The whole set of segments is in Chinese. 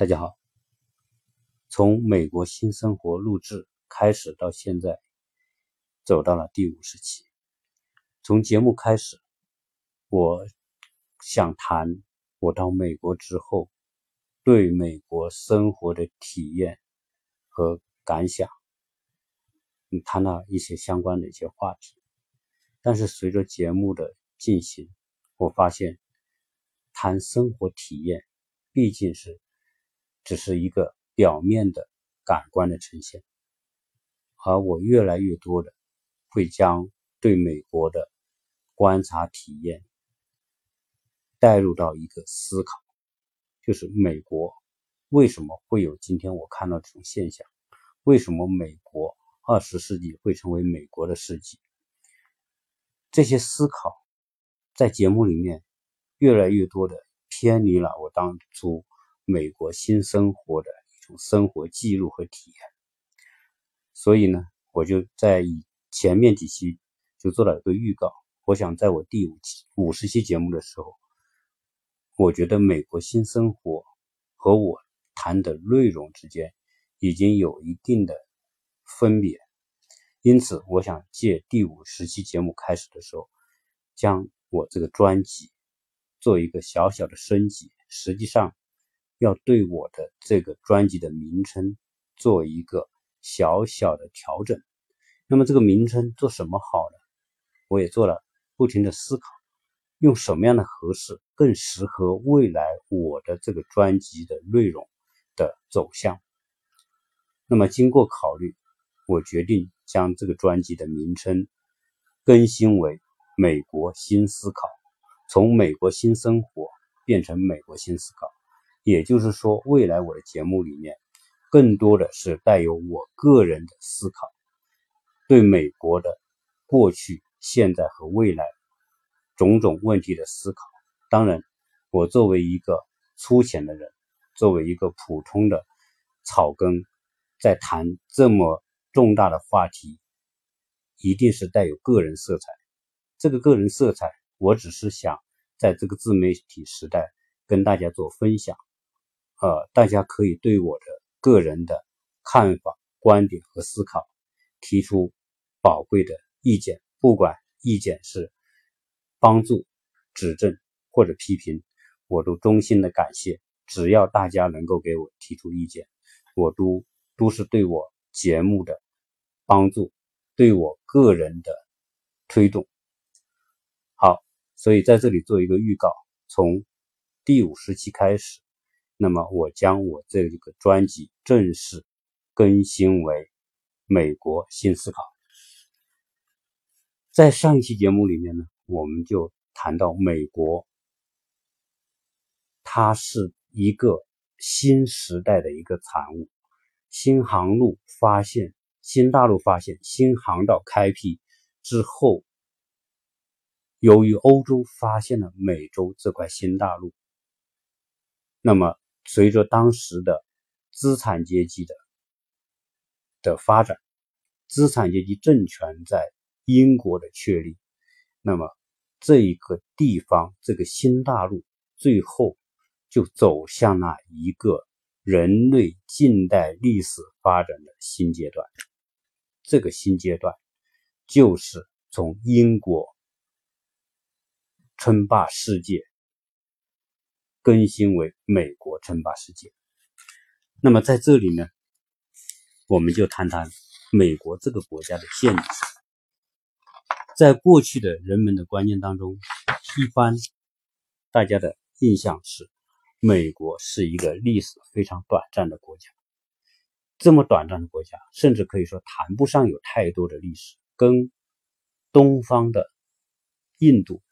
大家好，从美国新生活录制开始到现在，走到了第五十期。从节目开始，我想谈我到美国之后对美国生活的体验和感想，谈了一些相关的一些话题。但是随着节目的进行，我发现谈生活体验毕竟是。只是一个表面的感官的呈现，而我越来越多的会将对美国的观察体验带入到一个思考，就是美国为什么会有今天我看到这种现象？为什么美国二十世纪会成为美国的世纪？这些思考在节目里面越来越多的偏离了我当初。美国新生活的一种生活记录和体验，所以呢，我就在以前面几期就做了一个预告。我想在我第五期五十期节目的时候，我觉得美国新生活和我谈的内容之间已经有一定的分别，因此我想借第五十期节目开始的时候，将我这个专辑做一个小小的升级。实际上。要对我的这个专辑的名称做一个小小的调整。那么这个名称做什么好呢？我也做了不停的思考，用什么样的合适，更适合未来我的这个专辑的内容的走向。那么经过考虑，我决定将这个专辑的名称更新为《美国新思考》，从美国新生活变成美国新思考。也就是说，未来我的节目里面，更多的是带有我个人的思考，对美国的过去、现在和未来种种问题的思考。当然，我作为一个粗浅的人，作为一个普通的草根，在谈这么重大的话题，一定是带有个人色彩。这个个人色彩，我只是想在这个自媒体时代跟大家做分享。呃，大家可以对我的个人的看法、观点和思考提出宝贵的意见，不管意见是帮助、指正或者批评，我都衷心的感谢。只要大家能够给我提出意见，我都都是对我节目的帮助，对我个人的推动。好，所以在这里做一个预告，从第五十期开始。那么，我将我这个专辑正式更新为《美国新思考》。在上一期节目里面呢，我们就谈到美国，它是一个新时代的一个产物。新航路发现，新大陆发现，新航道开辟之后，由于欧洲发现了美洲这块新大陆，那么。随着当时的资产阶级的的发展，资产阶级政权在英国的确立，那么这一个地方，这个新大陆最后就走向了一个人类近代历史发展的新阶段。这个新阶段就是从英国称霸世界。更新为美国称霸世界。那么在这里呢，我们就谈谈美国这个国家的建立。在过去的人们的观念当中，一般大家的印象是，美国是一个历史非常短暂的国家。这么短暂的国家，甚至可以说谈不上有太多的历史。跟东方的印度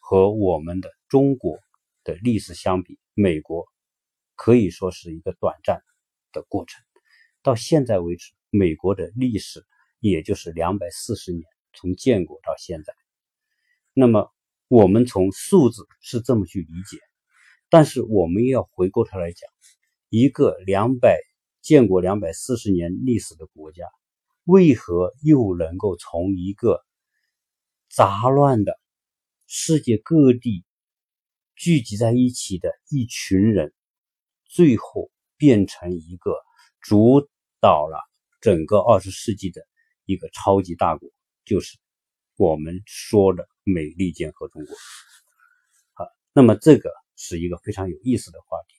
和我们的中国。的历史相比，美国可以说是一个短暂的过程。到现在为止，美国的历史也就是两百四十年，从建国到现在。那么，我们从数字是这么去理解，但是我们要回过头来讲，一个两百建国两百四十年历史的国家，为何又能够从一个杂乱的世界各地？聚集在一起的一群人，最后变成一个主导了整个二十世纪的一个超级大国，就是我们说的美利坚合众国。好，那么这个是一个非常有意思的话题。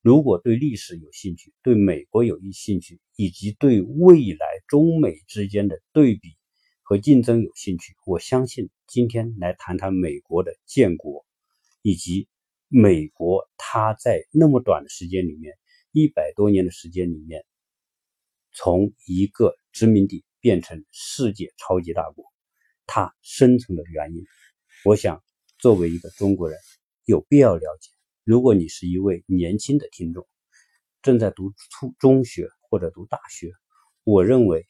如果对历史有兴趣，对美国有兴趣，以及对未来中美之间的对比和竞争有兴趣，我相信今天来谈谈美国的建国，以及美国它在那么短的时间里面。一百多年的时间里面，从一个殖民地变成世界超级大国，它生存的原因，我想作为一个中国人有必要了解。如果你是一位年轻的听众，正在读初中学或者读大学，我认为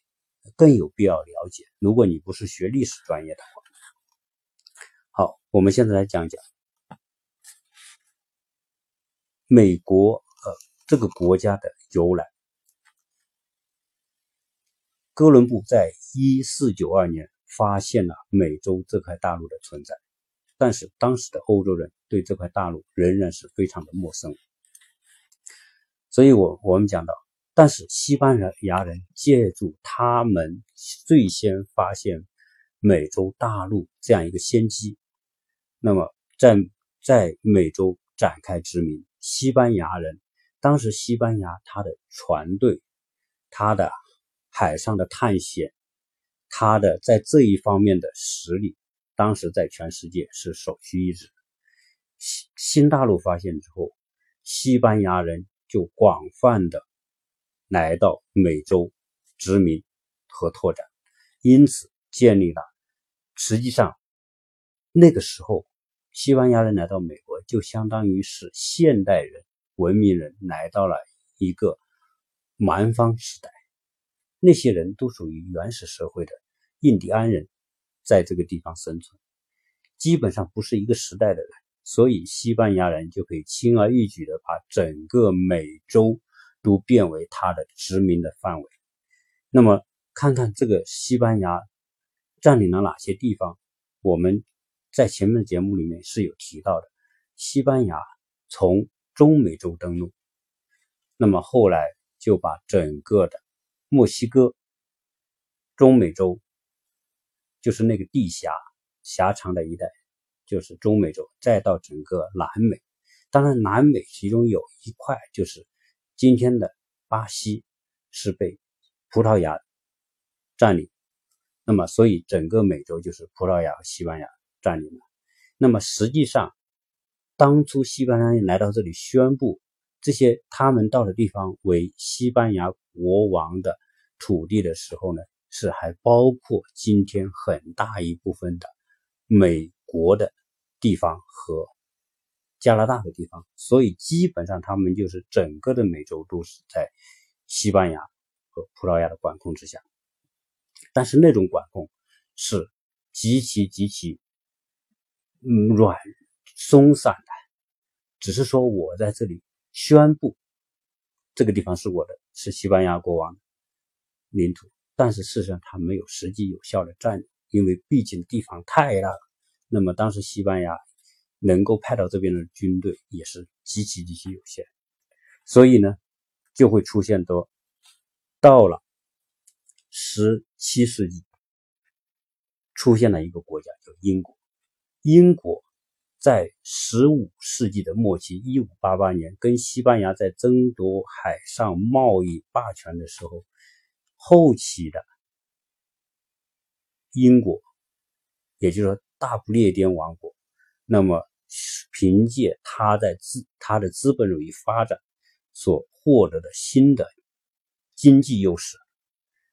更有必要了解。如果你不是学历史专业的话，好，我们现在来讲讲美国呃。这个国家的由来，哥伦布在一四九二年发现了美洲这块大陆的存在，但是当时的欧洲人对这块大陆仍然是非常的陌生。所以，我我们讲到，但是西班牙人借助他们最先发现美洲大陆这样一个先机，那么在在美洲展开殖民，西班牙人。当时，西班牙他的船队、他的海上的探险、他的在这一方面的实力，当时在全世界是首屈一指。新新大陆发现之后，西班牙人就广泛的来到美洲殖民和拓展，因此建立了。实际上，那个时候，西班牙人来到美就相当于是现代人。文明人来到了一个蛮荒时代，那些人都属于原始社会的印第安人，在这个地方生存，基本上不是一个时代的人，所以西班牙人就可以轻而易举的把整个美洲都变为他的殖民的范围。那么，看看这个西班牙占领了哪些地方？我们在前面的节目里面是有提到的，西班牙从中美洲登陆，那么后来就把整个的墨西哥、中美洲，就是那个地狭狭长的一带，就是中美洲，再到整个南美。当然，南美其中有一块就是今天的巴西，是被葡萄牙占领。那么，所以整个美洲就是葡萄牙和西班牙占领了。那么实际上，当初西班牙人来到这里，宣布这些他们到的地方为西班牙国王的土地的时候呢，是还包括今天很大一部分的美国的地方和加拿大的地方，所以基本上他们就是整个的美洲都是在西班牙和葡萄牙的管控之下。但是那种管控是极其极其嗯软。松散的，只是说我在这里宣布，这个地方是我的，是西班牙国王领土，但是事实上他没有实际有效的占领，因为毕竟地方太大了。那么当时西班牙能够派到这边的军队也是极其极其有限，所以呢，就会出现多到了十七世纪，出现了一个国家叫英国，英国。在十五世纪的末期，一五八八年，跟西班牙在争夺海上贸易霸权的时候，后期的英国，也就是说大不列颠王国，那么凭借他在资他的资本主义发展所获得的新的经济优势，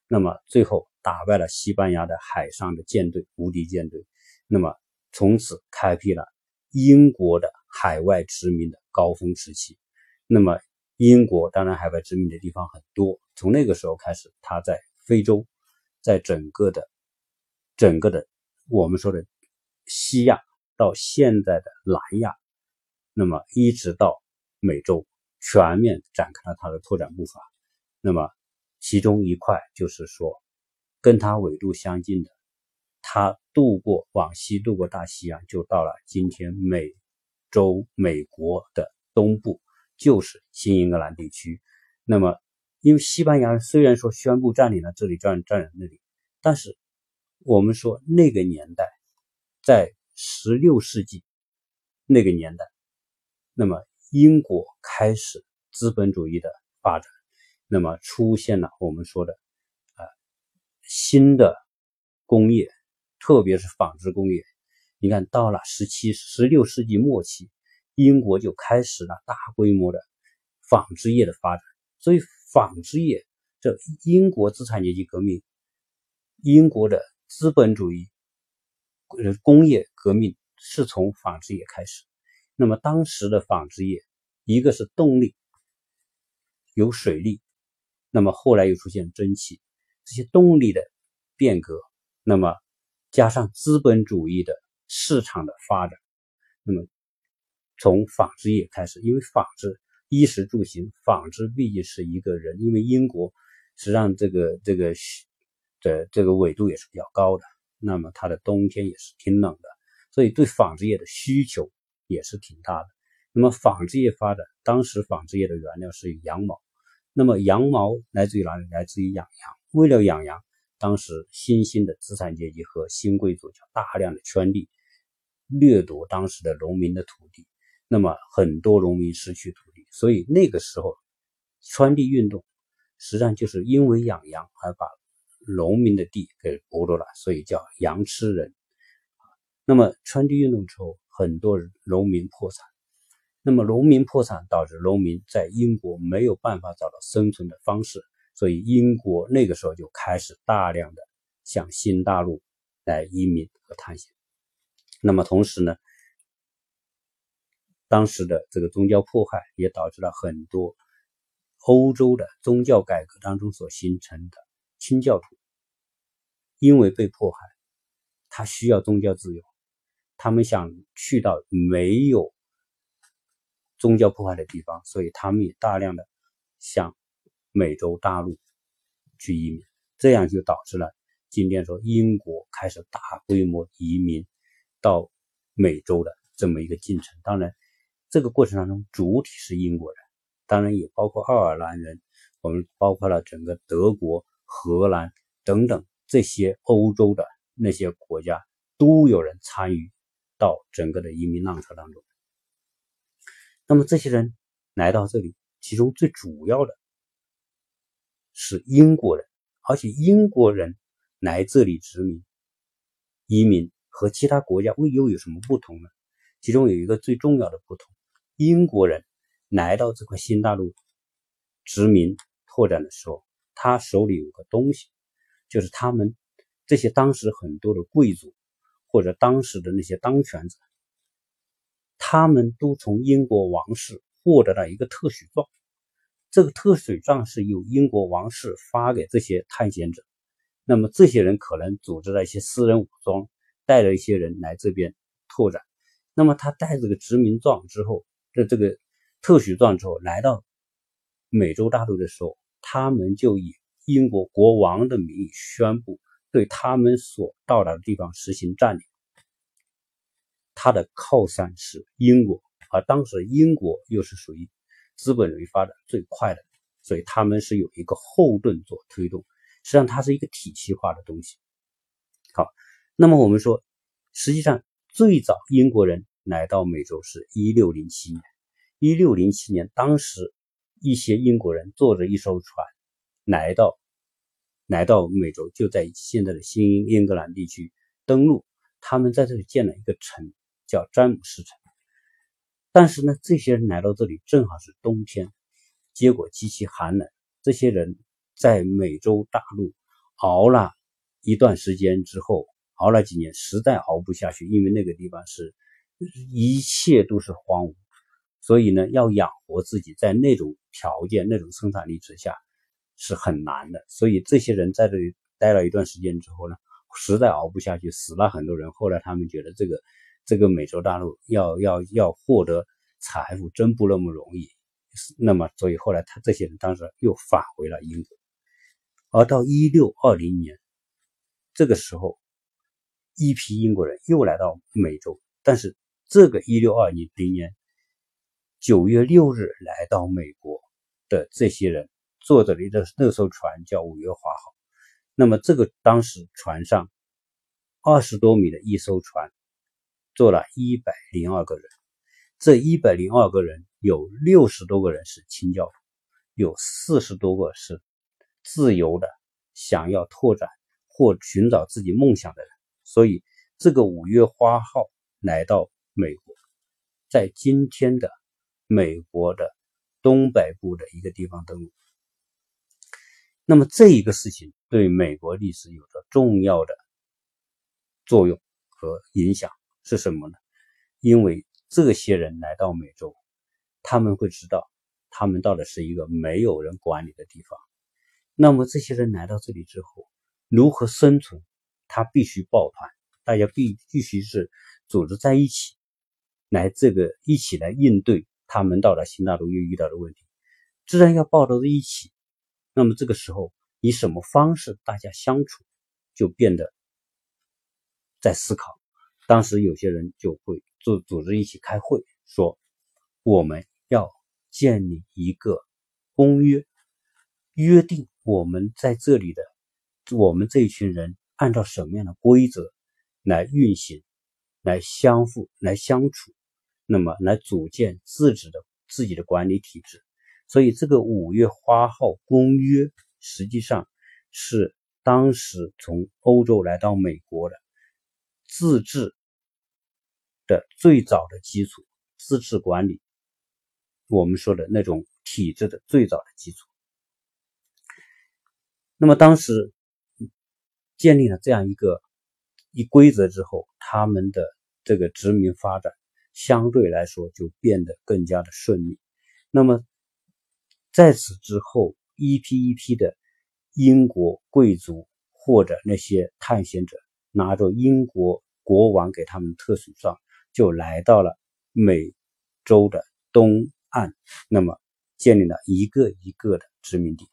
那么最后打败了西班牙的海上的舰队无敌舰队，那么从此开辟了。英国的海外殖民的高峰时期，那么英国当然海外殖民的地方很多。从那个时候开始，它在非洲，在整个的、整个的我们说的西亚到现在的南亚，那么一直到美洲，全面展开了它的拓展步伐。那么其中一块就是说，跟它纬度相近的。他渡过往西渡过大西洋，就到了今天美洲美国的东部，就是新英格兰地区。那么，因为西班牙虽然说宣布占领了这里，占占领那里，但是我们说那个年代，在十六世纪那个年代，那么英国开始资本主义的发展，那么出现了我们说的啊新的工业，特别是纺织工业。你看到了十七、十六世纪末期，英国就开始了大规模的纺织业的发展。所以，纺织业这英国资产阶级革命，英国的资本主义呃工业革命是从纺织业开始。那么，当时的纺织业，一个是动力有水力，那么后来又出现蒸汽，这些动力的变革，那么加上资本主义的市场的发展，那么从纺织业开始，因为纺织。衣食住行，纺织毕竟是一个人，因为英国实际上这个这个的这个纬度也是比较高的，那么它的冬天也是挺冷的，所以对纺织业的需求也是挺大的。那么纺织业发展，当时纺织业的原料是羊毛，那么羊毛来自于哪里？来自于养羊。为了养羊，当时新兴的资产阶级和新贵族就大量的圈地，掠夺当时的农民的土地。那么很多农民失去土地，所以那个时候圈地运动实际上就是因为养羊而把农民的地给剥夺了，所以叫羊吃人。那么圈地运动之后，很多农民破产。那么农民破产导致农民在英国没有办法找到生存的方式，所以英国那个时候就开始大量的向新大陆来移民和探险。那么同时呢？当时的这个宗教迫害也导致了很多欧洲的宗教改革当中所形成的清教徒，因为被迫害，他需要宗教自由，他们想去到没有宗教迫害的地方，所以他们也大量的向美洲大陆去移民，这样就导致了今天说英国开始大规模移民到美洲的这么一个进程。当然。这个过程当中，主体是英国人，当然也包括爱尔兰人，我们包括了整个德国、荷兰等等这些欧洲的那些国家，都有人参与到整个的移民浪潮当中。那么这些人来到这里，其中最主要的是英国人，而且英国人来这里殖民、移民和其他国家又又有什么不同呢？其中有一个最重要的不同。英国人来到这块新大陆殖民拓展的时候，他手里有个东西，就是他们这些当时很多的贵族或者当时的那些当权者，他们都从英国王室获得了一个特许状。这个特许状是由英国王室发给这些探险者，那么这些人可能组织了一些私人武装，带着一些人来这边拓展。那么他带这个殖民状之后。这这个特许状之后，来到美洲大陆的时候，他们就以英国国王的名义宣布对他们所到达的地方实行占领。他的靠山是英国，而当时英国又是属于资本主义发展最快的，所以他们是有一个后盾做推动。实际上，它是一个体系化的东西。好，那么我们说，实际上最早英国人。来到美洲是一六零七年，一六零七年，当时一些英国人坐着一艘船来到来到美洲，就在现在的新英格兰地区登陆。他们在这里建了一个城，叫詹姆斯城。但是呢，这些人来到这里正好是冬天，结果极其寒冷。这些人在美洲大陆熬了一段时间之后，熬了几年，实在熬不下去，因为那个地方是。一切都是荒芜，所以呢，要养活自己，在那种条件、那种生产力之下是很难的。所以这些人在这里待了一段时间之后呢，实在熬不下去，死了很多人。后来他们觉得这个这个美洲大陆要要要获得财富真不那么容易，那么所以后来他这些人当时又返回了英国。而到一六二零年，这个时候，一批英国人又来到美洲，但是。这个一六二零零年九月六日来到美国的这些人，坐着的那那艘船叫五月花号。那么这个当时船上二十多米的一艘船，做了一百零二个人。这一百零二个人有六十多个人是清教徒，有四十多个是自由的，想要拓展或寻找自己梦想的人。所以这个五月花号来到美国，在今天的美国的东北部的一个地方登陆。那么这一个事情对美国历史有着重要的作用和影响是什么呢？因为这些人来到美洲，他们会知道，他们到的是一个没有人管理的地方。那么这些人来到这里之后，如何生存？他必须抱团，大家必必须是组织在一起，来这个一起来应对他们到了新大陆又遇到的问题，自然要抱到一起。那么这个时候，以什么方式大家相处，就变得在思考。当时有些人就会组组织一起开会，说我们要建立一个公约，约定我们在这里的我们这一群人按照什么样的规则来运行，来相互来相处，那么来组建自己的自己的管理体制。所以，这个五月花号公约实际上是当时从欧洲来到美国的自治的最早的基础，自治管理，我们说的那种体制的最早的基础。那么，当时建立了这样一个一规则之后，他们的这个殖民发展相对来说就变得更加的顺利。那么，在此之后，一批一批的英国贵族或者那些探险者，拿着英国国王给他们特许状，就来到了美洲的东岸，那么建立了一个一个的殖民地。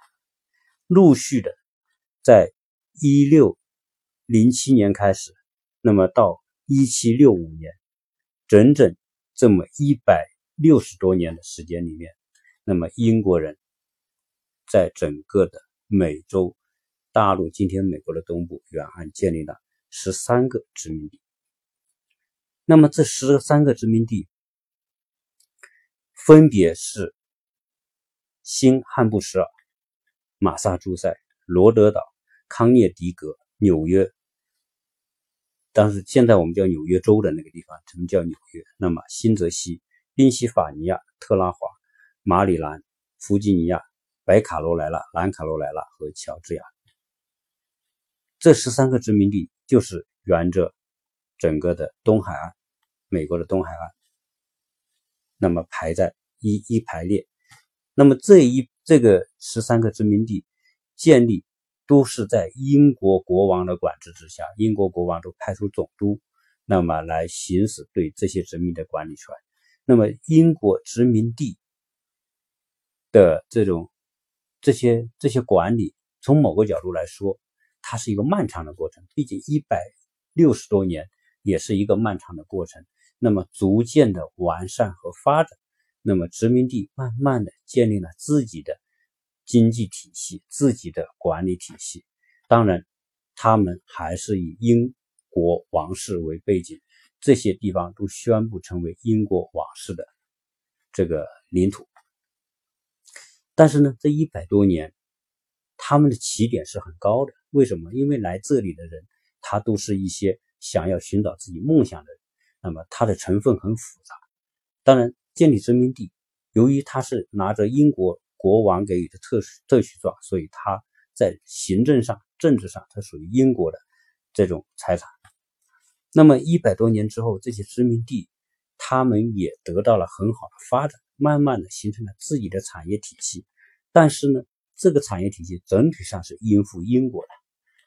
陆续的，在一六零七年开始，那么到一七六五年，整整这么一百六十多年的时间里面。那么英国人在整个的美洲大陆，今天美国的东部远岸建立了十三个殖民地。那么这十三个殖民地分别是新罕布什尔、马萨诸塞、罗德岛、康涅狄格、纽约。当时现在我们叫纽约州的那个地方，什么叫纽约？那么新泽西、宾夕法尼亚、特拉华。马里兰、弗吉尼亚、北卡罗来纳、南卡罗来纳和乔治亚，这十三个殖民地就是沿着整个的东海岸，美国的东海岸，那么排在一一排列。那么这一这个十三个殖民地建立都是在英国国王的管制之下，英国国王都派出总督，那么来行使对这些殖民的管理权。那么英国殖民地。的这种这些这些管理，从某个角度来说，它是一个漫长的过程。毕竟一百六十多年也是一个漫长的过程。那么逐渐的完善和发展，那么殖民地慢慢的建立了自己的经济体系、自己的管理体系。当然，他们还是以英国王室为背景，这些地方都宣布成为英国王室的这个领土。但是呢，这一百多年，他们的起点是很高的。为什么？因为来这里的人，他都是一些想要寻找自己梦想的人。那么，它的成分很复杂。当然，建立殖民地，由于它是拿着英国国王给予的特许特许状，所以它在行政上、政治上，它属于英国的这种财产。那么，一百多年之后，这些殖民地，他们也得到了很好的发展。慢慢的形成了自己的产业体系，但是呢，这个产业体系整体上是应付英国的，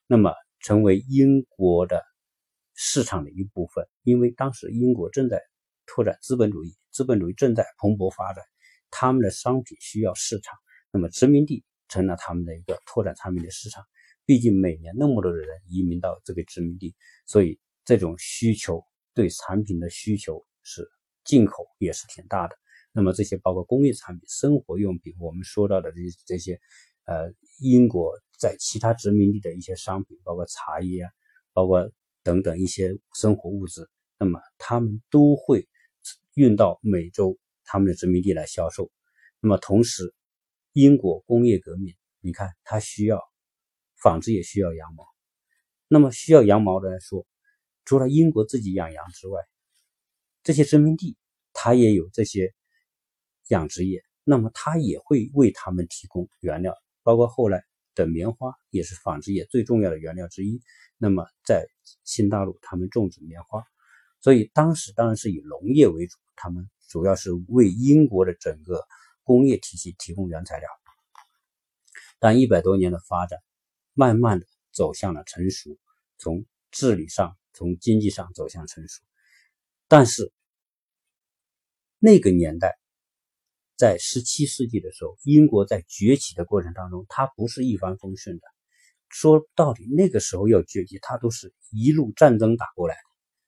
那么成为英国的市场的一部分。因为当时英国正在拓展资本主义，资本主义正在蓬勃发展，他们的商品需要市场，那么殖民地成了他们的一个拓展产品的市场。毕竟每年那么多的人移民到这个殖民地，所以这种需求对产品的需求是进口也是挺大的。那么这些包括工业产品、生活用品，我们说到的这这些，呃英国在其他殖民地的一些商品，包括茶叶啊，包括等等一些生活物资，那么他们都会运到美洲他们的殖民地来销售。那么同时，英国工业革命，你看它需要纺织，也需要羊毛。那么需要羊毛的来说，除了英国自己养羊之外，这些殖民地它也有这些养殖业，那么它也会为他们提供原料，包括后来的棉花也是纺织业最重要的原料之一。那么在新大陆，他们种植棉花，所以当时当然是以农业为主，他们主要是为英国的整个工业体系提供原材料。但一百多年的发展，慢慢的。走向了成熟，从治理上、从经济上走向成熟。但是那个年代，在十七世纪的时候，英国在崛起的过程当中，它不是一帆风顺的。说到底，那个时候要崛起，它都是一路战争打过来的。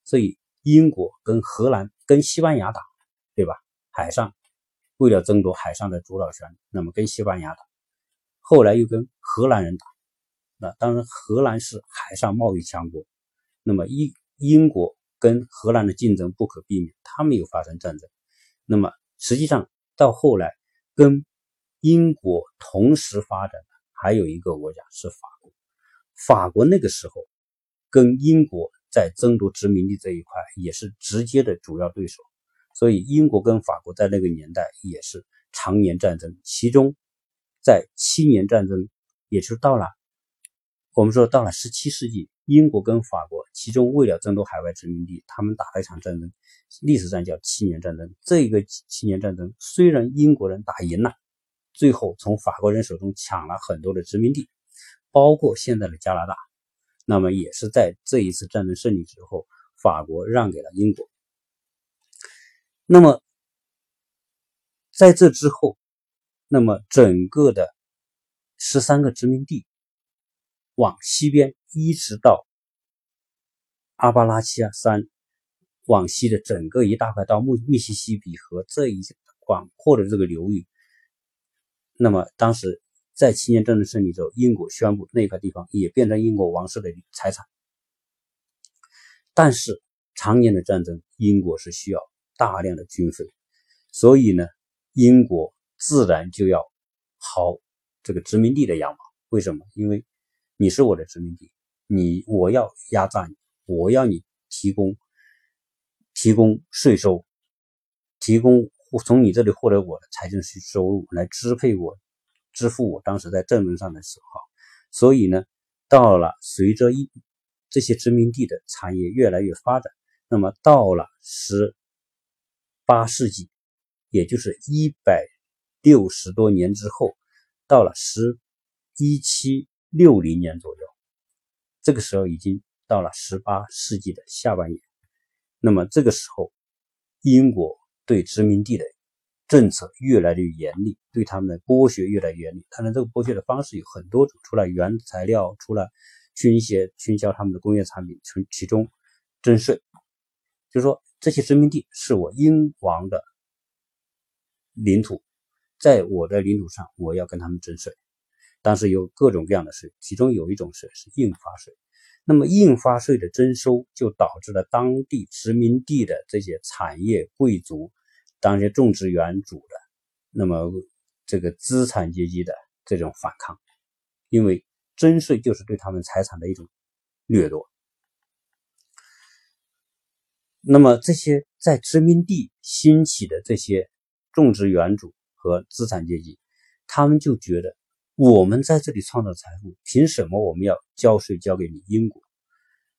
所以，英国跟荷兰、跟西班牙打，对吧？海上为了争夺海上的主导权，那么跟西班牙打，后来又跟荷兰人打。那当然，荷兰是海上贸易强国，那么英英国跟荷兰的竞争不可避免，他们有发生战争。那么实际上到后来，跟英国同时发展的还有一个国家是法国。法国那个时候跟英国在争夺殖民地这一块也是直接的主要对手，所以英国跟法国在那个年代也是常年战争。其中在七年战争，也就到了。我们说，到了十七世纪，英国跟法国，其中为了争夺海外殖民地，他们打了一场战争，历史上叫七年战争。这个七年战争虽然英国人打赢了，最后从法国人手中抢了很多的殖民地，包括现在的加拿大。那么也是在这一次战争胜利之后，法国让给了英国。那么在这之后，那么整个的十三个殖民地。往西边一直到阿巴拉契亚山，往西的整个一大块到密密西西比河这一广阔的这个流域。那么当时在七年战争胜利之后，英国宣布那块地方也变成英国王室的财产。但是常年的战争，英国是需要大量的军费，所以呢，英国自然就要薅这个殖民地的羊毛。为什么？因为你是我的殖民地，你我要压榨你，我要你提供提供税收，提供从你这里获得我的财政收入来支配我，支付我当时在战争上的时候。所以呢，到了随着一这些殖民地的产业越来越发展，那么到了十八世纪，也就是一百六十多年之后，到了十一七。六零年左右，这个时候已经到了十八世纪的下半叶。那么这个时候，英国对殖民地的政策越来越严厉，对他们的剥削越来越严厉。当然，这个剥削的方式有很多种，除了原材料，除了倾斜倾销他们的工业产品，从其中征税，就是说这些殖民地是我英王的领土，在我的领土上，我要跟他们征税。当时有各种各样的税，其中有一种税是印花税。那么印花税的征收，就导致了当地殖民地的这些产业贵族、当些种植园主的，那么这个资产阶级的这种反抗，因为征税就是对他们财产的一种掠夺。那么这些在殖民地兴起的这些种植园主和资产阶级，他们就觉得。我们在这里创造财富，凭什么我们要交税交给你英国？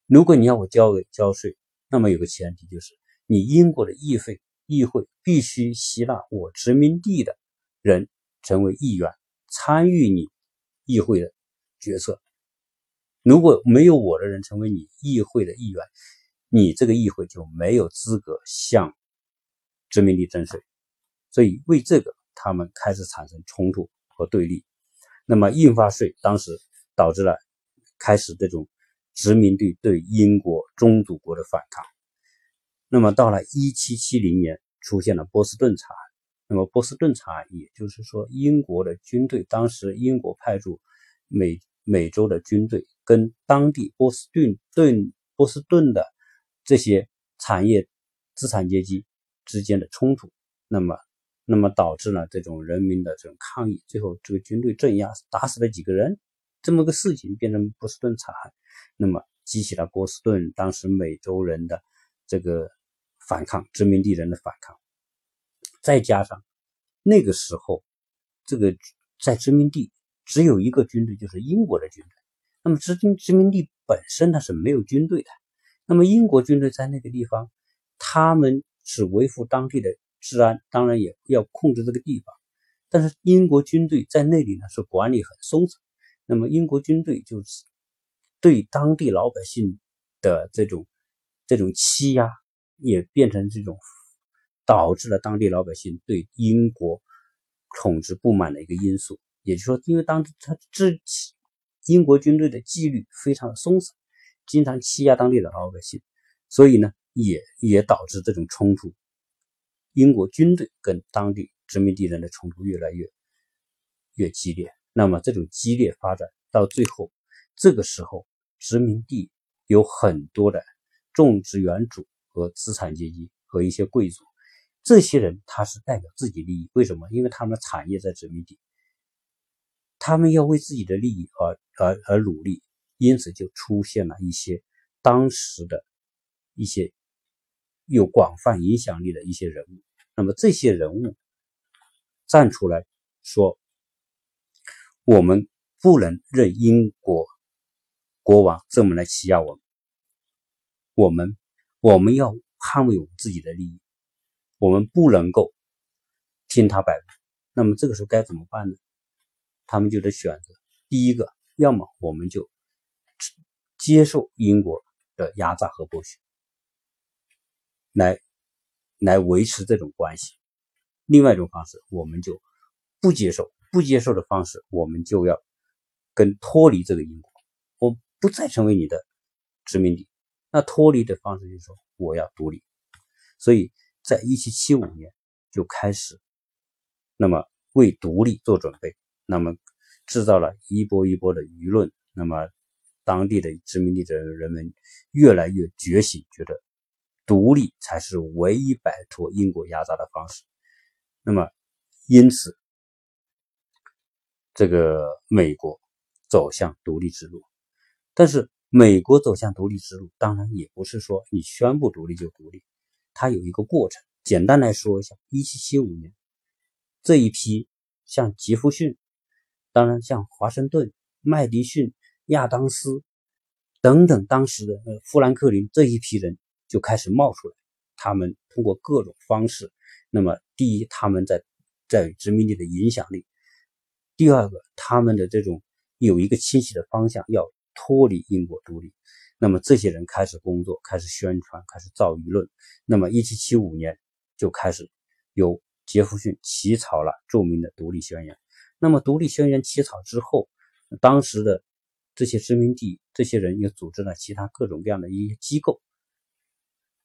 如果你要我交给交税，那么有个前提就是，你英国的议会议会必须吸纳我殖民地的人成为议员，参与你议会的决策。如果没有我的人成为你议会的议员，你这个议会就没有资格向殖民地征税。所以为这个，他们开始产生冲突和对立。那么印花税当时导致了开始这种殖民地对英国宗主国的反抗。那么到了一七七零年出现了波士顿法案，那么波士顿惨案，也就是说英国的军队，当时英国派驻美美洲的军队跟当地波士顿顿波士顿的这些产业资产阶级之间的冲突，那么那么导致了这种人民的这种抗议，最后这个军队镇压打死了几个人，这么个事情变成波士顿惨案，那么激起了波士顿当时美洲人的这个反抗，殖民地人的反抗。再加上那个时候，这个在殖民地只有一个军队，就是英国的军队。那么殖民殖民地本身它是没有军队的。那么英国军队在那个地方，他们是维护当地的治安，当然也要控制这个地方。但是英国军队在那里呢是管理很松散。那么英国军队就是对当地老百姓的这种这种欺压，也变成这种。导致了当地老百姓对英国统治不满的一个因素，也就是说，因为当他这英国军队的纪律非常的松散，经常欺压当地的老百姓，所以呢，也也导致这种冲突，英国军队跟当地殖民地人的冲突越来越越激烈。那么，这种激烈发展到最后，这个时候，殖民地有很多的种植园主和资产阶级和一些贵族。这些人他是代表自己利益，为什么？因为他们的产业在殖民地，他们要为自己的利益而而而努力，因此就出现了一些当时的一些有广泛影响力的一些人物。那么这些人物站出来说：“我们不能任英国国王这么来欺压我们，我们我们要捍卫我们自己的利益。”我们不能够听他摆布，那么这个时候该怎么办呢？他们就得选择第一个，要么我们就接受英国的压榨和剥削，来来维持这种关系；另外一种方式，我们就不接受，不接受的方式，我们就要跟脱离这个英国，我不再成为你的殖民地。那脱离的方式就是说，我要独立。所以。在一七七五年就开始，那么为独立做准备，那么制造了一波一波的舆论，那么当地的殖民地的人们越来越觉醒，觉得独立才是唯一摆脱英国压榨的方式。那么因此，这个美国走向独立之路，但是美国走向独立之路，当然也不是说你宣布独立就独立。它有一个过程，简单来说一下，一七七五年这一批像杰弗逊，当然像华盛顿、麦迪逊、亚当斯等等，当时的富兰克林这一批人就开始冒出来。他们通过各种方式，那么第一，他们在在殖民地的影响力；第二个，他们的这种有一个清晰的方向，要脱离英国独立。那么这些人开始工作，开始宣传，开始造舆论。那么，一七七五年就开始由杰弗逊起草了著名的独立宣言。那么，独立宣言起草之后，当时的这些殖民地这些人又组织了其他各种各样的一些机构，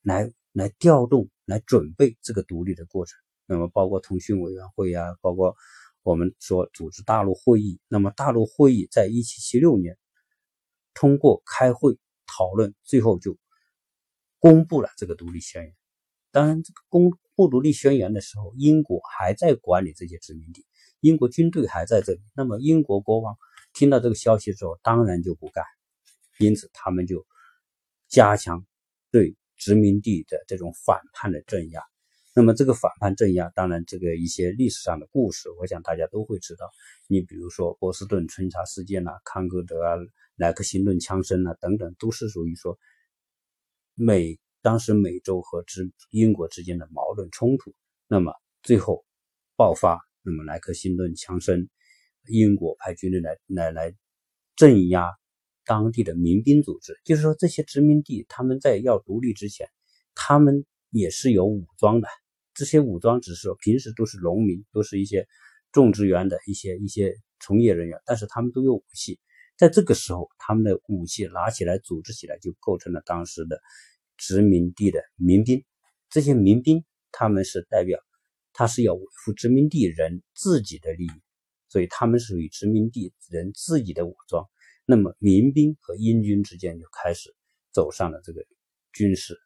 来来调动、来准备这个独立的过程。那么，包括通讯委员会啊，包括我们说组织大陆会议。那么，大陆会议在一七七六年通过开会。讨论最后就公布了这个独立宣言。当然，这个公布独立宣言的时候，英国还在管理这些殖民地，英国军队还在这里。那么，英国国王听到这个消息之后，当然就不干，因此他们就加强对殖民地的这种反叛的镇压。那么，这个反叛镇压，当然这个一些历史上的故事，我想大家都会知道。你比如说波士顿春茶事件呐，康戈德啊。莱克辛顿枪声啊，等等，都是属于说美当时美洲和之英国之间的矛盾冲突。那么最后爆发，那么莱克辛顿枪声，英国派军队来来来镇压当地的民兵组织。就是说，这些殖民地他们在要独立之前，他们也是有武装的。这些武装只是说平时都是农民，都是一些种植园的一些一些从业人员，但是他们都有武器。在这个时候，他们的武器拿起来、组织起来，就构成了当时的殖民地的民兵。这些民兵，他们是代表他是要维护殖民地人自己的利益，所以他们属于殖民地人自己的武装。那么民兵和英军之间就开始走上了这个军事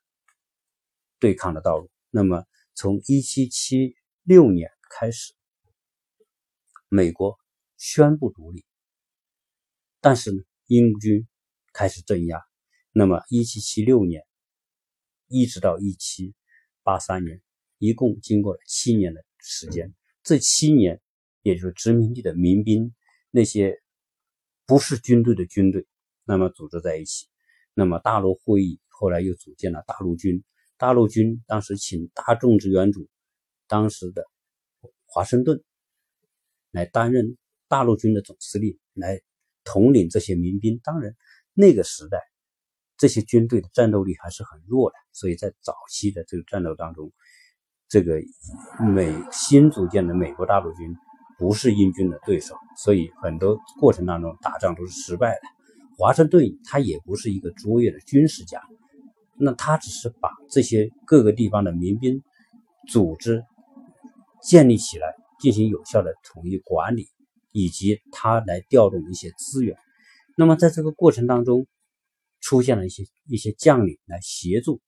对抗的道路。那么从一七七六年开始，美国宣布独立，但是呢，英军开始镇压。那么一七七六年一直到一七八三年，一共经过了七年的时间。这七年，也就是殖民地的民兵那些。不是军队的军队，那么组织在一起。那么大陆会议后来又组建了大陆军。大陆军当时请大众志援主，当时的华盛顿来担任大陆军的总司令，来统领这些民兵。当然，那个时代这些军队的战斗力还是很弱的，所以在早期的这个战斗当中，这个美新组建的美国大陆军。不是英军的对手，所以很多过程当中打仗都是失败的。华盛顿他也不是一个卓越的军事家，那他只是把这些各个地方的民兵组织建立起来，进行有效的统一管理，以及他来调动一些资源。那么在这个过程当中，出现了一些一些将领来协助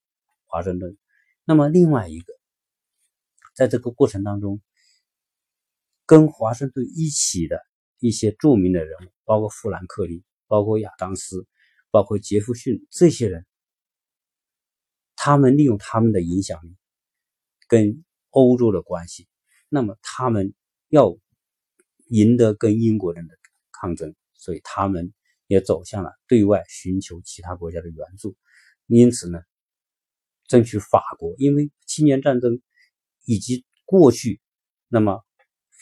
华盛顿。那么另外一个，在这个过程当中。跟华盛顿一起的一些著名的人物，包括富兰克林，包括亚当斯，包括杰弗逊这些人，他们利用他们的影响力跟欧洲的关系，那么他们要赢得跟英国人的抗争，所以他们也走向了对外寻求其他国家的援助，因此呢，争取法国，因为七年战争以及过去，那么。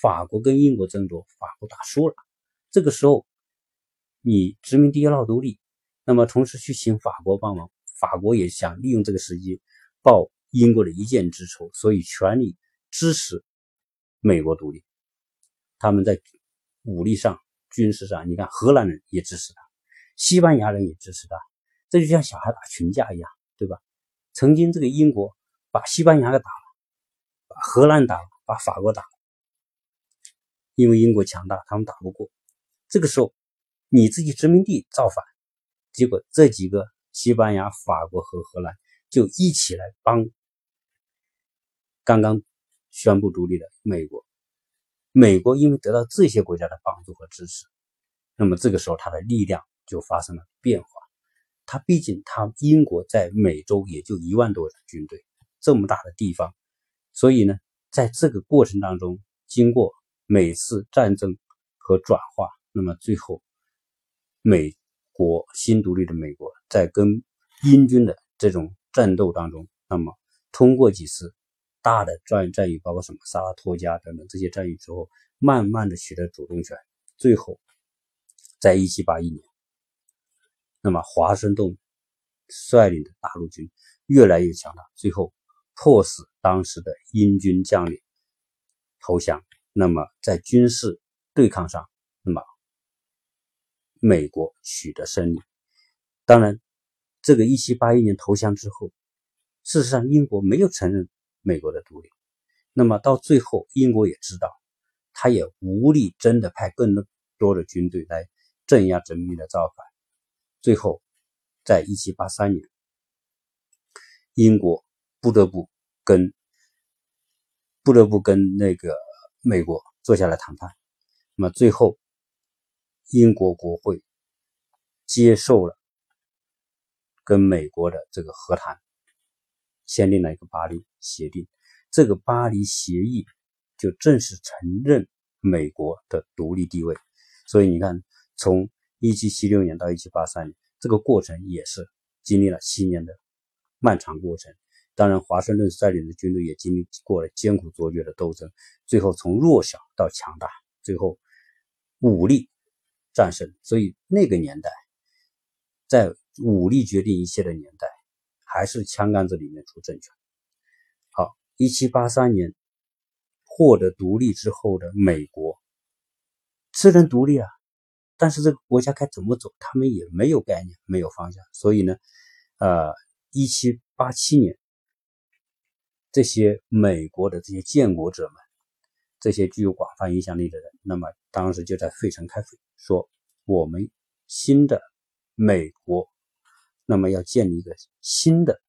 法国跟英国争夺，法国打输了。这个时候，你殖民地要闹独立，那么同时去请法国帮忙，法国也想利用这个时机报英国的一箭之仇，所以全力支持美国独立。他们在武力上、军事上，你看荷兰人也支持他，西班牙人也支持他，这就像小孩打群架一样，对吧？曾经这个英国把西班牙给打了，把荷兰打了，把法国打了。因为英国强大，他们打不过。这个时候，你自己殖民地造反，结果这几个西班牙、法国和荷兰就一起来帮刚刚宣布独立的美国。美国因为得到这些国家的帮助和支持，那么这个时候他的力量就发生了变化。他毕竟他英国在美洲也就一万多人军队，这么大的地方，所以呢，在这个过程当中，经过。每次战争和转化，那么最后，美国新独立的美国在跟英军的这种战斗当中，那么通过几次大的战战役，包括什么萨拉托加等等这些战役之后，慢慢的取得主动权。最后，在一七八一年，那么华盛顿率领的大陆军越来越强大，最后迫使当时的英军将领投降。那么，在军事对抗上，那么美国取得胜利。当然，这个1781年投降之后，事实上英国没有承认美国的独立。那么到最后，英国也知道，他也无力真的派更多的军队来镇压殖民的造反。最后，在1783年，英国不得不跟不得不跟那个。美国坐下来谈判，那么最后，英国国会接受了跟美国的这个和谈，签订了一个巴黎协定。这个巴黎协议就正式承认美国的独立地位。所以你看，从一七七六年到一七八三年，这个过程也是经历了七年的漫长过程。当然，华盛顿率领的军队也经历过了艰苦卓绝的斗争，最后从弱小到强大，最后武力战胜。所以那个年代，在武力决定一切的年代，还是枪杆子里面出政权。一七八三年获得独立之后的美国，虽然独立啊，但是这个国家该怎么走，他们也没有概念，没有方向。所以呢，呃，一七八七年。这些美国的这些建国者们，这些具有广泛影响力的人，那么当时就在费城开会，说我们新的美国，那么要建立一个新的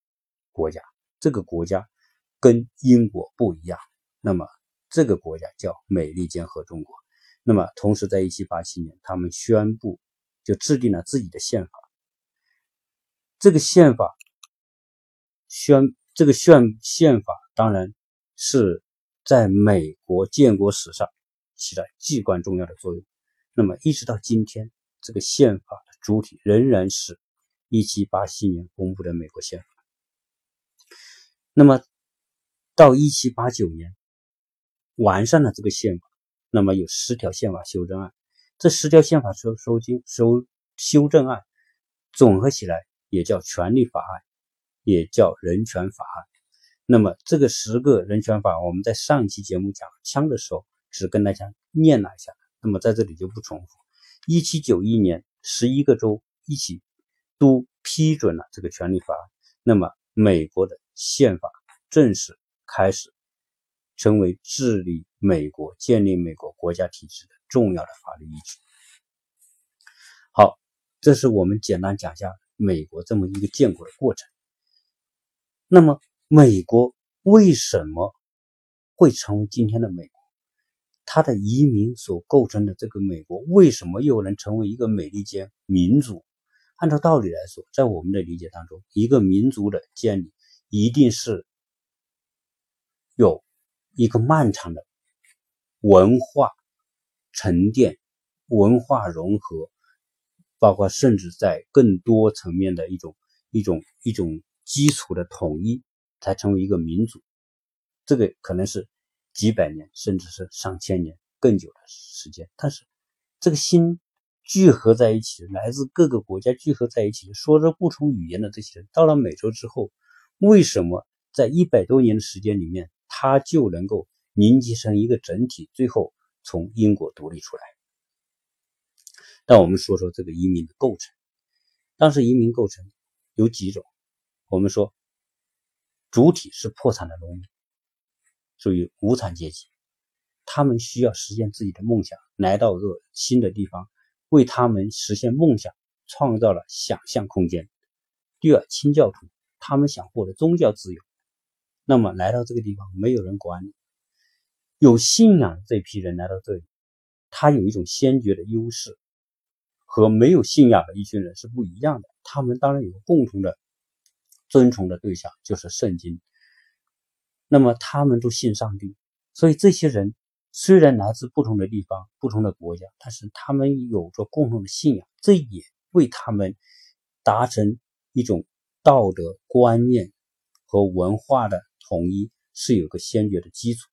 国家，这个国家跟英国不一样，那么这个国家叫美利坚合众国。那么同时，在一七八七年，他们宣布就制定了自己的宪法。这个宪法宣这个宪宪法当然是在美国建国史上起了至关重要的作用。那么一直到今天，这个宪法的主体仍然是一七八七年公布的美国宪法。那么到一七八九年完善了这个宪法，那么有十条宪法修正案。这十条宪法修收经修修正案总合起来。也叫权利法案，也叫人权法案。那么这个十个人权法，我们在上一期节目讲枪的时候，只跟大家念了一下。那么在这里就不重复。一七九一年，十一个州一起都批准了这个权利法案。那么美国的宪法正式开始成为治理美国、建立美国国家体制的重要的法律依据。好，这是我们简单讲一下。美国这么一个建国的过程，那么美国为什么会成为今天的美国？它的移民所构成的这个美国，为什么又能成为一个美利坚民族？按照道理来说，在我们的理解当中，一个民族的建立一定是有一个漫长的文化沉淀、文化融合。包括甚至在更多层面的一种一种一种基础的统一，才成为一个民族。这个可能是几百年，甚至是上千年更久的时间。但是这个心聚合在一起，来自各个国家聚合在一起，说着不同语言的这些人，到了美洲之后，为什么在一百多年的时间里面，他就能够凝集成一个整体，最后从英国独立出来？但我们说说这个移民的构成。当时移民构成有几种，我们说主体是破产的农民，属于无产阶级，他们需要实现自己的梦想，来到一个新的地方，为他们实现梦想创造了想象空间。第二，清教徒，他们想获得宗教自由，那么来到这个地方没有人管你，有信仰这批人来到这里，他有一种先决的优势。和没有信仰的一群人是不一样的。他们当然有个共同的尊崇的对象，就是圣经。那么他们都信上帝，所以这些人虽然来自不同的地方、不同的国家，但是他们有着共同的信仰，这也为他们达成一种道德观念和文化的统一是有个先决的基础。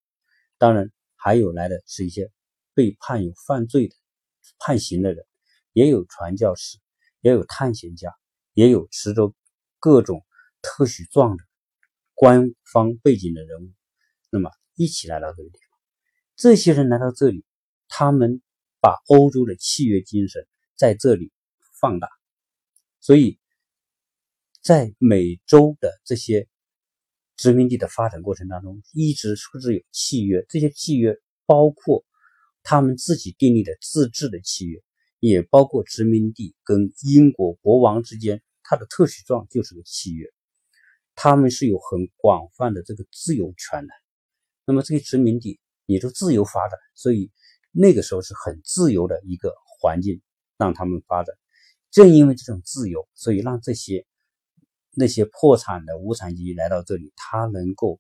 当然，还有来的是一些被判有犯罪的判刑的人。也有传教士，也有探险家，也有持着各种特许状的官方背景的人物，那么一起来到这个地方。这些人来到这里，他们把欧洲的契约精神在这里放大，所以在美洲的这些殖民地的发展过程当中，一直是有契约。这些契约包括他们自己订立的自治的契约。也包括殖民地跟英国国王之间，他的特许状就是个契约，他们是有很广泛的这个自由权的。那么这些殖民地也就自由发展，所以那个时候是很自由的一个环境让他们发展。正因为这种自由，所以让这些那些破产的无产阶级来到这里，他能够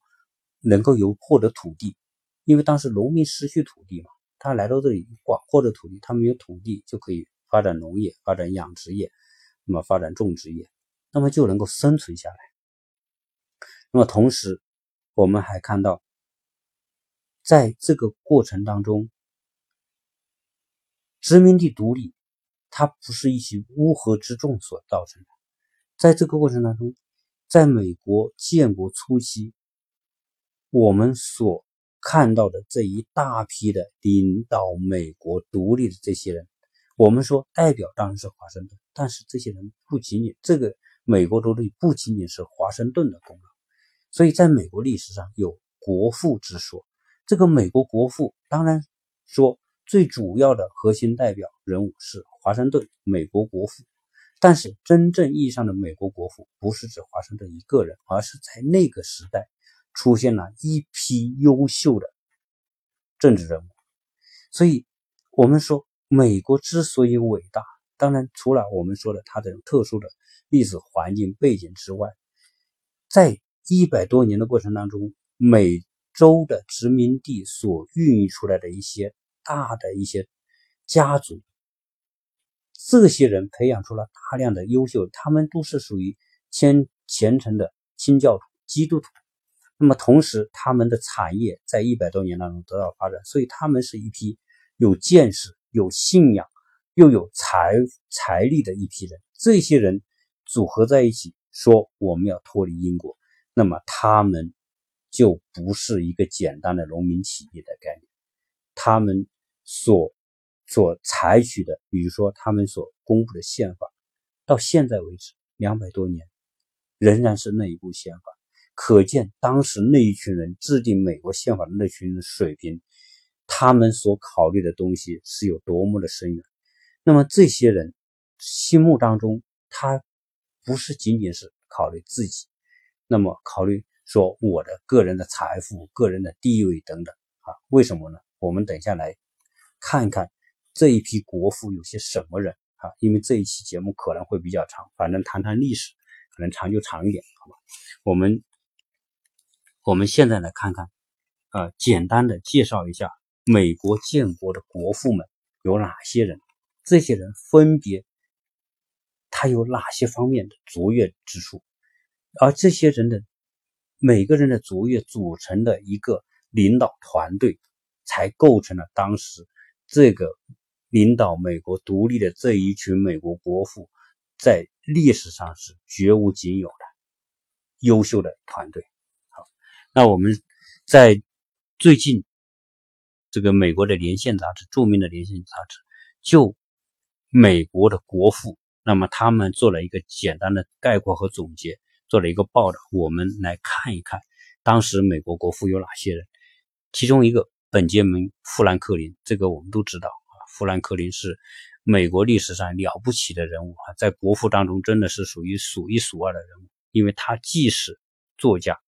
能够有获得土地，因为当时农民失去土地嘛。他来到这里广阔的土地，他们有土地就可以发展农业、发展养殖业，那么发展种植业，那么就能够生存下来。那么同时，我们还看到，在这个过程当中，殖民地独立，它不是一些乌合之众所造成的。在这个过程当中，在美国建国初期，我们所看到的这一大批的领导美国独立的这些人，我们说代表当然是华盛顿，但是这些人不仅仅这个美国独立不仅仅是华盛顿的功劳，所以在美国历史上有国父之说。这个美国国父当然说最主要的核心代表人物是华盛顿，美国国父。但是真正意义上的美国国父不是指华盛顿一个人，而是在那个时代出现了一批优秀的政治人物。所以，我们说美国之所以伟大，当然除了我们说的它的特殊的历史环境背景之外，在一百多年的过程当中，美洲的殖民地所孕育出来的一些大的一些家族。这些人培养出了大量的优秀，他们都是属于虔虔诚的清教徒、基督徒。那么同时，他们的产业在一百多年当中得到发展，所以他们是一批有见识、有信仰又有财财力的一批人。这些人组合在一起，说我们要脱离英国，那么他们就不是一个简单的农民起义的概念，他们所。所采取的，比如说他们所公布的宪法，到现在为止两百多年，仍然是那一部宪法。可见当时那一群人制定美国宪法的那群人水平，他们所考虑的东西是有多么的深远。那么这些人心目当中，他不是仅仅是考虑自己，那么考虑说我的个人的财富、个人的地位等等啊？为什么呢？我们等下来看一看。这一批国父有些什么人啊？因为这一期节目可能会比较长，反正谈谈历史，可能长就长一点，好吧？我们我们现在来看看，呃，简单的介绍一下美国建国的国父们有哪些人，这些人分别他有哪些方面的卓越之处，而这些人的每个人的卓越组成的一个领导团队，才构成了当时这个。领导美国独立的这一群美国国父，在历史上是绝无仅有的优秀的团队。好，那我们在最近这个美国的连线杂志，著名的连线杂志，就美国的国父，那么他们做了一个简单的概括和总结，做了一个报道。我们来看一看，当时美国国父有哪些人？其中一个本杰明·富兰克林，这个我们都知道。富兰克林是美国历史上了不起的人物啊，在国父当中真的是属于数一数二的人物，因为他既是作家，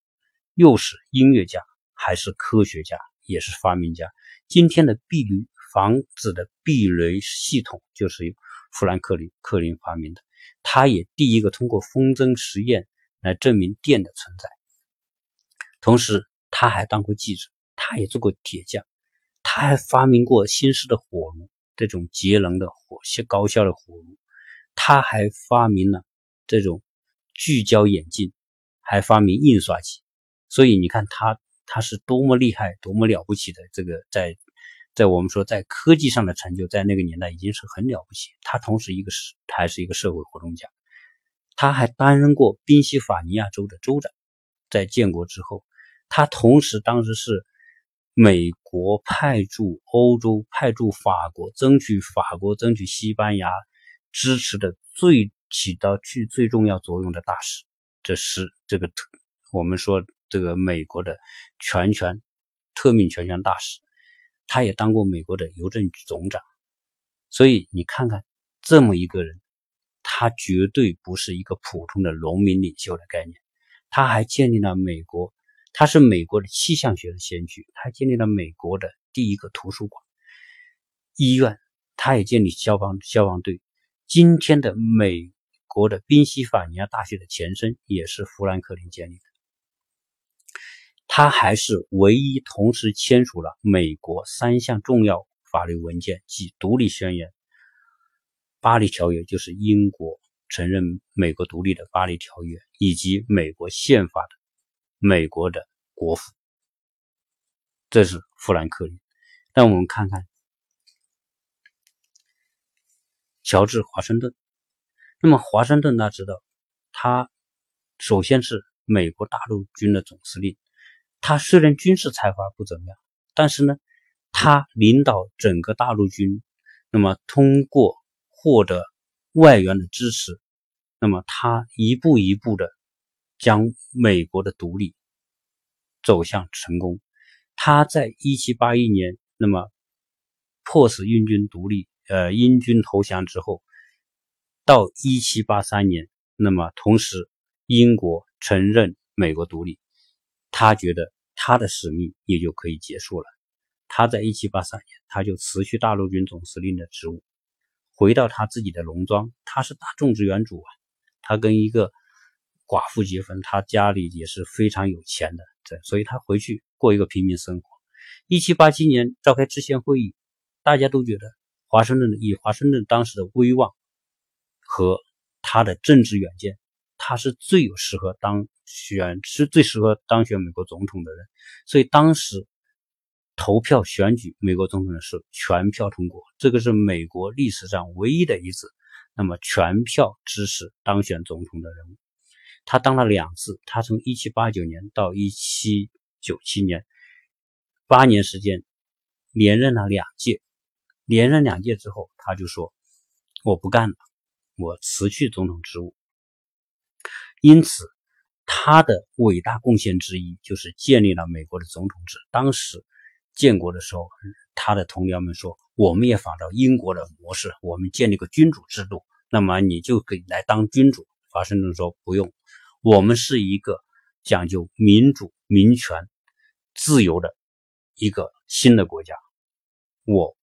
又是音乐家，还是科学家，也是发明家。今天的避雷房子的避雷系统就是由富兰克林克林发明的，他也第一个通过风筝实验来证明电的存在。同时，他还当过记者，他也做过铁匠，他还发明过新式的火炉。这种节能的火效高效的火炉，他还发明了这种聚焦眼镜，还发明印刷机。所以你看他他是多么厉害、多么了不起的这个在在我们说在科技上的成就，在那个年代已经是很了不起。他同时一个是还是一个社会活动家，他还担任过宾夕法尼亚州的州长。在建国之后，他同时当时是。美国派驻欧洲、派驻法国，争取法国、争取西班牙支持的最起到最最重要作用的大使，这是这个特我们说这个美国的全权特命全权大使，他也当过美国的邮政总长，所以你看看这么一个人，他绝对不是一个普通的农民领袖的概念，他还建立了美国。他是美国的气象学的先驱，他建立了美国的第一个图书馆、医院，他也建立消防消防队。今天的美国的宾夕法尼亚大学的前身也是富兰克林建立的。他还是唯一同时签署了美国三项重要法律文件，即《独立宣言》、《巴黎条约》，就是英国承认美国独立的《巴黎条约》，以及美国宪法的。美国的国父，这是富兰克林。那我们看看乔治华盛顿。那么华盛顿大家知道，他首先是美国大陆军的总司令。他虽然军事才华不怎么样，但是呢，他领导整个大陆军，那么通过获得外援的支持，那么他一步一步的。将美国的独立走向成功。他在一七八一年，那么迫使英军独立，呃，英军投降之后，到一七八三年，那么同时英国承认美国独立，他觉得他的使命也就可以结束了。他在一七八三年，他就辞去大陆军总司令的职务，回到他自己的农庄。他是大种植园主啊，他跟一个寡妇结婚，他家里也是非常有钱的，对所以他回去过一个平民生活。一七八七年召开制宪会议，大家都觉得华盛顿以华盛顿当时的威望和他的政治远见，他是最有适合当选，是最适合当选美国总统的人，所以当时。投票选举美国总统的是，全票通过，这个是美国历史上唯一的一次，那么全票支持当选总统的人物。他当了两次，他从一七八九年到一七九七年，八年时间连任了两届。连任两届之后，他就说：“我不干了，我辞去总统职务。”因此，他的伟大贡献之一就是建立了美国的总统制。当时。建国的时候，他的同僚们说：“我们也仿照英国的模式，我们建立个君主制度，那么你就可以来当君主。”华盛顿说：“不用，我们是一个讲究民主、民权、自由的一个新的国家，我